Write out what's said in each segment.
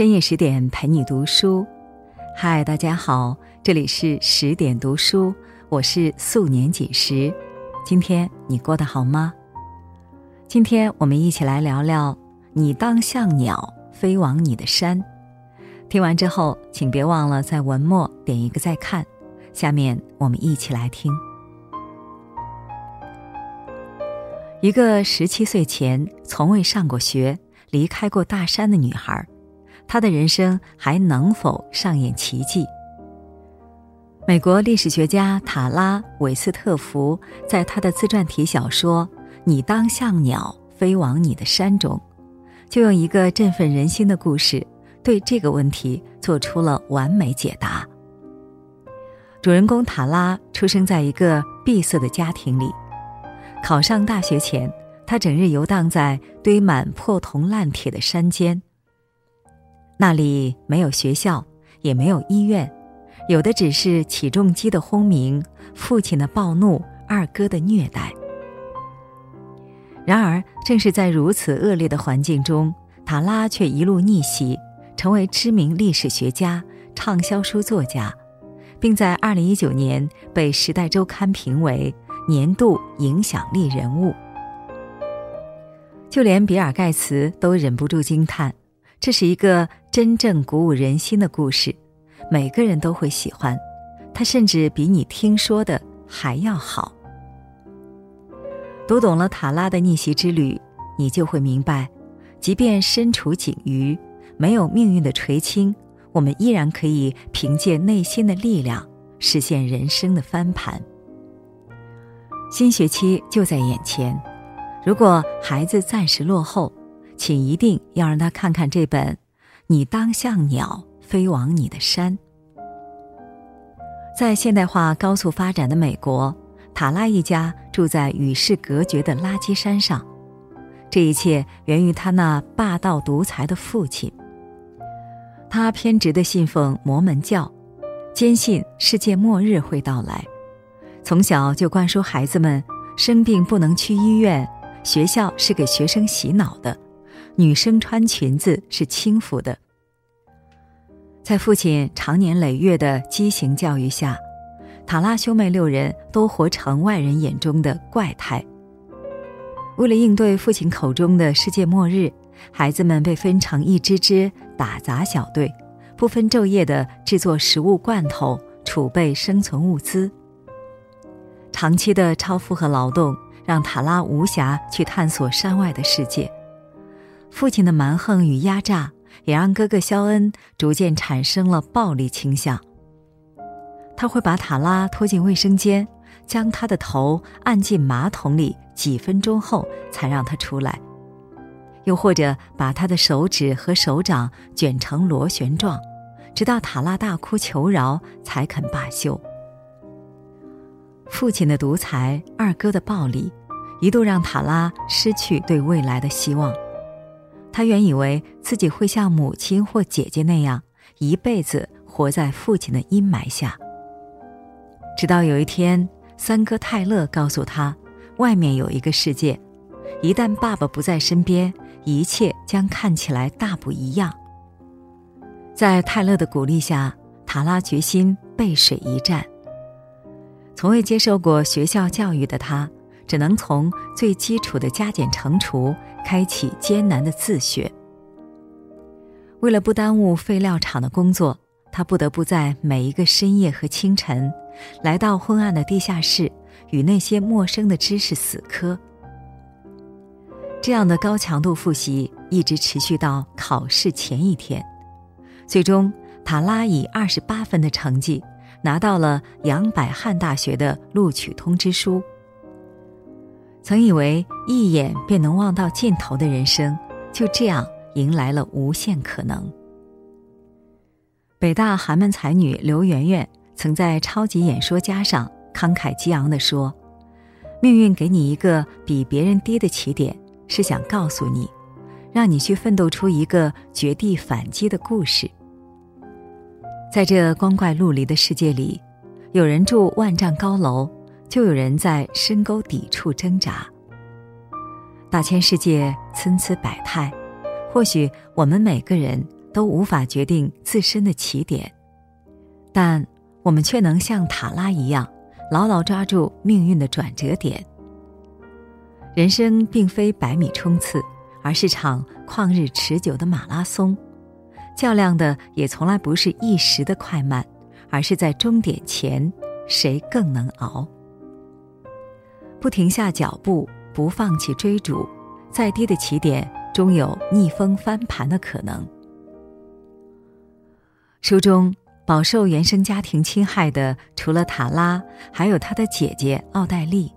深夜十点陪你读书，嗨，大家好，这里是十点读书，我是素年锦时。今天你过得好吗？今天我们一起来聊聊“你当像鸟飞往你的山”。听完之后，请别忘了在文末点一个再看。下面我们一起来听。一个十七岁前从未上过学、离开过大山的女孩，他的人生还能否上演奇迹？美国历史学家塔拉·韦斯特福在他的自传体小说《你当像鸟飞往你的山》中，就用一个振奋人心的故事，对这个问题做出了完美解答。主人公塔拉出生在一个闭塞的家庭里。考上大学前，他整日游荡在堆满破铜烂铁的山间。那里没有学校，也没有医院，有的只是起重机的轰鸣、父亲的暴怒、二哥的虐待。然而，正是在如此恶劣的环境中，塔拉却一路逆袭，成为知名历史学家、畅销书作家。并在二零一九年被《时代周刊》评为年度影响力人物。就连比尔·盖茨都忍不住惊叹：“这是一个真正鼓舞人心的故事，每个人都会喜欢。它甚至比你听说的还要好。”读懂了塔拉的逆袭之旅，你就会明白，即便身处井隅，没有命运的垂青。我们依然可以凭借内心的力量实现人生的翻盘。新学期就在眼前，如果孩子暂时落后，请一定要让他看看这本《你当像鸟飞往你的山》。在现代化高速发展的美国，塔拉一家住在与世隔绝的垃圾山上，这一切源于他那霸道独裁的父亲。他偏执地信奉摩门教，坚信世界末日会到来。从小就灌输孩子们：生病不能去医院，学校是给学生洗脑的，女生穿裙子是轻浮的。在父亲长年累月的畸形教育下，塔拉兄妹六人都活成外人眼中的怪胎。为了应对父亲口中的世界末日。孩子们被分成一支支打杂小队，不分昼夜地制作食物罐头，储备生存物资。长期的超负荷劳动让塔拉无暇去探索山外的世界。父亲的蛮横与压榨也让哥哥肖恩逐渐产生了暴力倾向。他会把塔拉拖进卫生间，将他的头按进马桶里，几分钟后才让他出来。又或者把他的手指和手掌卷成螺旋状，直到塔拉大哭求饶才肯罢休。父亲的独裁，二哥的暴力，一度让塔拉失去对未来的希望。他原以为自己会像母亲或姐姐那样，一辈子活在父亲的阴霾下。直到有一天，三哥泰勒告诉他，外面有一个世界，一旦爸爸不在身边。一切将看起来大不一样。在泰勒的鼓励下，塔拉决心背水一战。从未接受过学校教育的他，只能从最基础的加减乘除开启艰难的自学。为了不耽误废料厂的工作，他不得不在每一个深夜和清晨，来到昏暗的地下室，与那些陌生的知识死磕。这样的高强度复习一直持续到考试前一天，最终塔拉以二十八分的成绩拿到了杨百翰大学的录取通知书。曾以为一眼便能望到尽头的人生，就这样迎来了无限可能。北大寒门才女刘媛媛曾在《超级演说家》上慷慨激昂地说：“命运给你一个比别人低的起点。”是想告诉你，让你去奋斗出一个绝地反击的故事。在这光怪陆离的世界里，有人住万丈高楼，就有人在深沟底处挣扎。大千世界参差百态，或许我们每个人都无法决定自身的起点，但我们却能像塔拉一样，牢牢抓住命运的转折点。人生并非百米冲刺，而是场旷日持久的马拉松，较量的也从来不是一时的快慢，而是在终点前谁更能熬。不停下脚步，不放弃追逐，再低的起点终有逆风翻盘的可能。书中饱受原生家庭侵害的，除了塔拉，还有他的姐姐奥黛丽。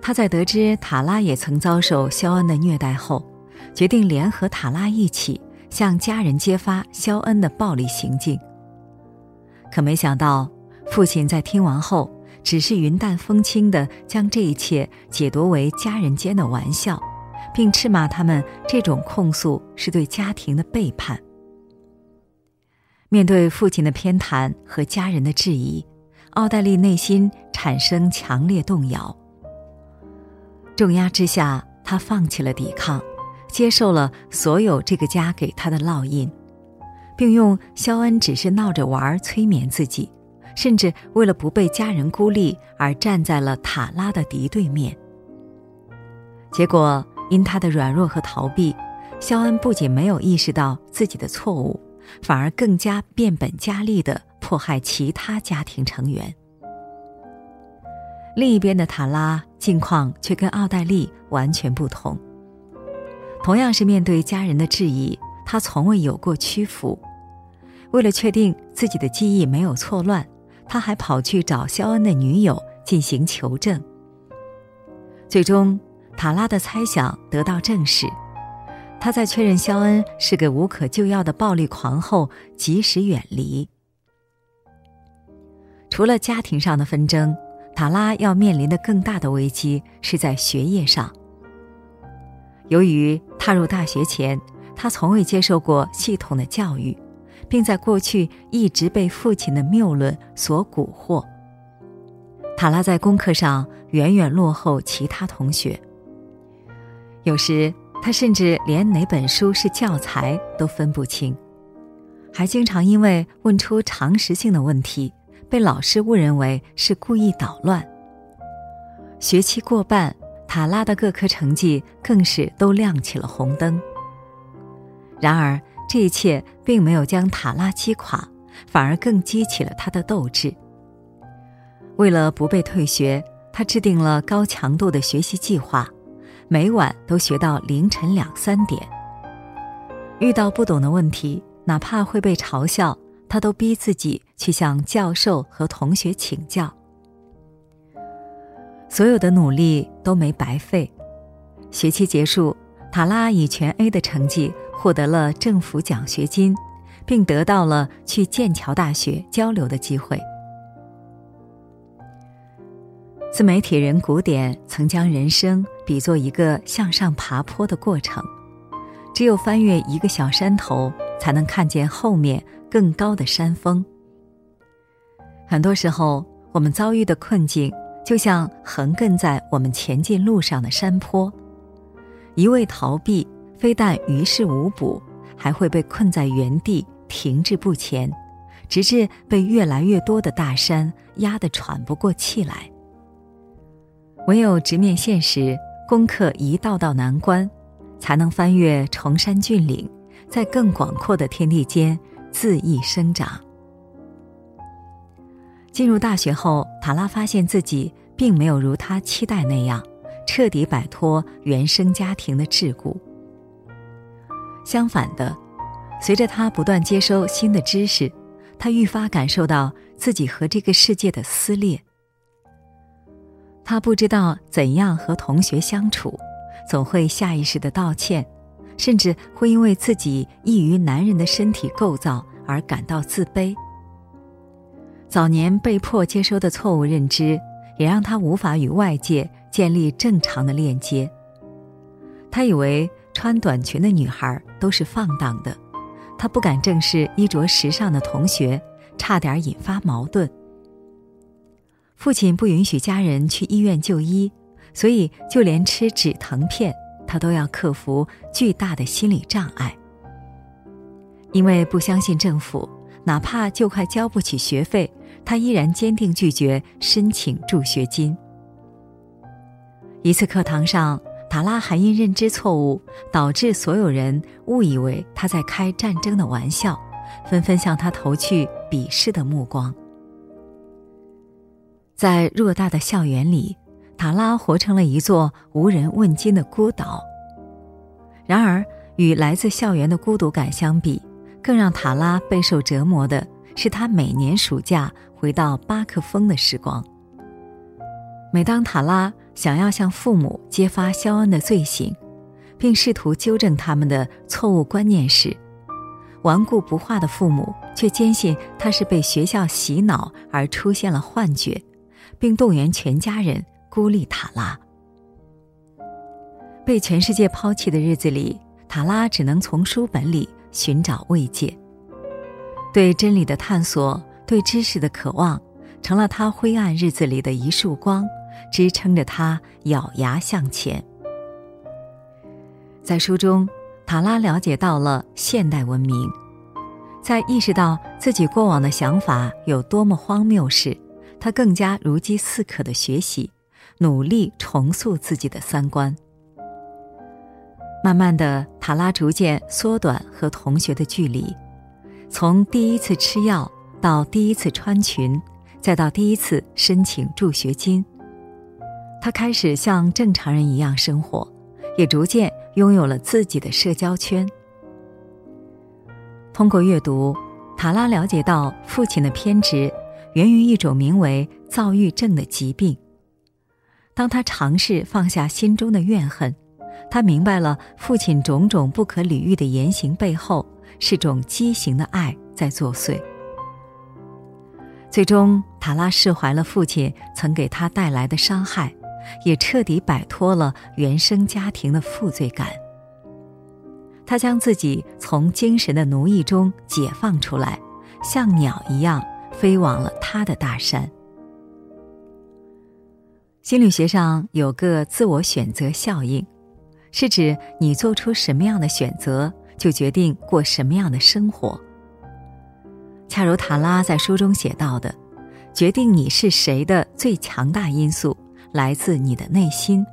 他在得知塔拉也曾遭受肖恩的虐待后，决定联合塔拉一起向家人揭发肖恩的暴力行径。可没想到，父亲在听完后。只是云淡风轻地将这一切解读为家人间的玩笑，并斥骂他们这种控诉是对家庭的背叛。面对父亲的偏袒和家人的质疑，奥黛丽内心产生强烈动摇。重压之下，她放弃了抵抗，接受了所有这个家给她的烙印，并用肖恩只是闹着玩催眠自己。甚至为了不被家人孤立而站在了塔拉的敌对面。结果因他的软弱和逃避，肖恩不仅没有意识到自己的错误，反而更加变本加厉的迫害其他家庭成员。另一边的塔拉境况却跟奥黛丽完全不同。同样是面对家人的质疑，他从未有过屈服。为了确定自己的记忆没有错乱。他还跑去找肖恩的女友进行求证。最终，塔拉的猜想得到证实。他在确认肖恩是个无可救药的暴力狂后，及时远离。除了家庭上的纷争，塔拉要面临的更大的危机是在学业上。由于踏入大学前，他从未接受过系统的教育。并在过去一直被父亲的谬论所蛊惑。塔拉在功课上远远落后其他同学。有时他甚至连哪本书是教材都分不清，还经常因为问出常识性的问题，被老师误认为是故意捣乱。学期过半，塔拉的各科成绩更是都亮起了红灯。然而。这一切并没有将塔拉击垮，反而更激起了他的斗志。为了不被退学，他制定了高强度的学习计划，每晚都学到凌晨两三点。遇到不懂的问题，哪怕会被嘲笑，他都逼自己去向教授和同学请教。所有的努力都没白费，学期结束，塔拉以全 A 的成绩。获得了政府奖学金，并得到了去剑桥大学交流的机会。自媒体人古典曾将人生比作一个向上爬坡的过程，只有翻越一个小山头，才能看见后面更高的山峰。很多时候，我们遭遇的困境就像横亘在我们前进路上的山坡，一味逃避。非但于事无补，还会被困在原地停滞不前，直至被越来越多的大山压得喘不过气来。唯有直面现实，攻克一道道难关，才能翻越崇山峻岭，在更广阔的天地间恣意生长。进入大学后，塔拉发现自己并没有如他期待那样，彻底摆脱原生家庭的桎梏。相反的，随着他不断接收新的知识，他愈发感受到自己和这个世界的撕裂。他不知道怎样和同学相处，总会下意识的道歉，甚至会因为自己异于男人的身体构造而感到自卑。早年被迫接收的错误认知，也让他无法与外界建立正常的链接。他以为。穿短裙的女孩都是放荡的，她不敢正视衣着时尚的同学，差点引发矛盾。父亲不允许家人去医院就医，所以就连吃止疼片，他都要克服巨大的心理障碍。因为不相信政府，哪怕就快交不起学费，他依然坚定拒绝申请助学金。一次课堂上，塔拉还因认知错误，导致所有人误以为他在开战争的玩笑，纷纷向他投去鄙视的目光。在偌大的校园里，塔拉活成了一座无人问津的孤岛。然而，与来自校园的孤独感相比，更让塔拉备受折磨的是，他每年暑假回到巴克峰的时光。每当塔拉想要向父母揭发肖恩的罪行，并试图纠正他们的错误观念时，顽固不化的父母却坚信他是被学校洗脑而出现了幻觉，并动员全家人孤立塔拉。被全世界抛弃的日子里，塔拉只能从书本里。寻找慰藉，对真理的探索，对知识的渴望，成了他灰暗日子里的一束光，支撑着他咬牙向前。在书中，塔拉了解到了现代文明，在意识到自己过往的想法有多么荒谬时，他更加如饥似渴的学习，努力重塑自己的三观。慢慢的，塔拉逐渐缩短和同学的距离，从第一次吃药到第一次穿裙，再到第一次申请助学金。他开始像正常人一样生活，也逐渐拥有了自己的社交圈。通过阅读，塔拉了解到父亲的偏执源于一种名为躁郁症的疾病。当他尝试放下心中的怨恨。他明白了父亲种种不可理喻的言行背后是种畸形的爱在作祟。最终，塔拉释怀了父亲曾给他带来的伤害，也彻底摆脱了原生家庭的负罪感。他将自己从精神的奴役中解放出来，像鸟一样飞往了他的大山。心理学上有个自我选择效应。是指你做出什么样的选择，就决定过什么样的生活。恰如塔拉在书中写到的，决定你是谁的最强大因素来自你的内心。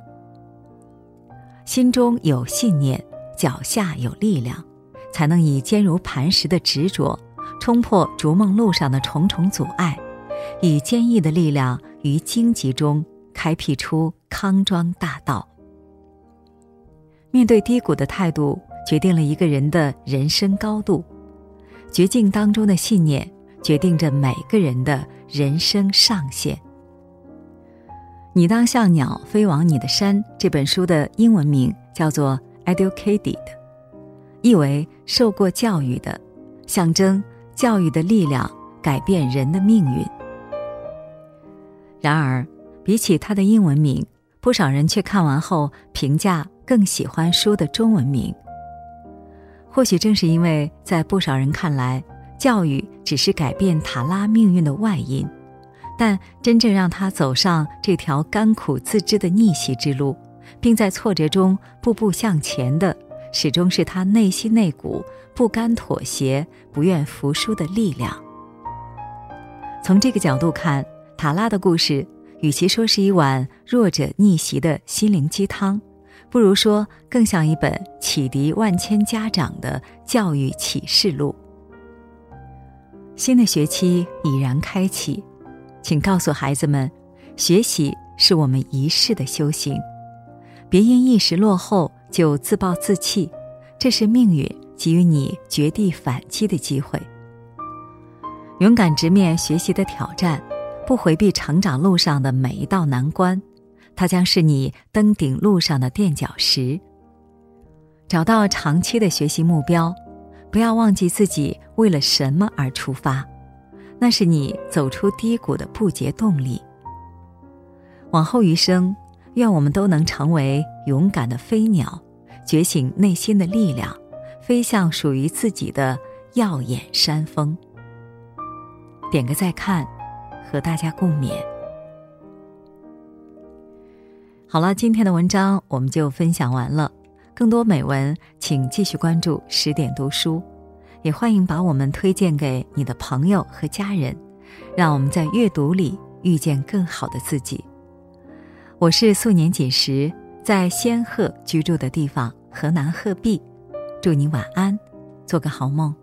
心中有信念，脚下有力量，才能以坚如磐石的执着，冲破逐梦路上的重重阻碍，以坚毅的力量于荆棘中开辟出康庄大道。面对低谷的态度，决定了一个人的人生高度；绝境当中的信念，决定着每个人的人生上限。你当像鸟飞往你的山。这本书的英文名叫做《Educated》，意为受过教育的，象征教育的力量改变人的命运。然而，比起它的英文名，不少人却看完后评价。更喜欢书的中文名。或许正是因为在不少人看来，教育只是改变塔拉命运的外因，但真正让他走上这条甘苦自知的逆袭之路，并在挫折中步步向前的，始终是他内心那股不甘妥协、不愿服输的力量。从这个角度看，塔拉的故事，与其说是一碗弱者逆袭的心灵鸡汤。不如说，更像一本启迪万千家长的教育启示录。新的学期已然开启，请告诉孩子们，学习是我们一世的修行，别因一时落后就自暴自弃，这是命运给予你绝地反击的机会。勇敢直面学习的挑战，不回避成长路上的每一道难关。它将是你登顶路上的垫脚石。找到长期的学习目标，不要忘记自己为了什么而出发，那是你走出低谷的不竭动力。往后余生，愿我们都能成为勇敢的飞鸟，觉醒内心的力量，飞向属于自己的耀眼山峰。点个再看，和大家共勉。好了，今天的文章我们就分享完了。更多美文，请继续关注十点读书，也欢迎把我们推荐给你的朋友和家人，让我们在阅读里遇见更好的自己。我是素年锦时，在仙鹤居住的地方河南鹤壁，祝你晚安，做个好梦。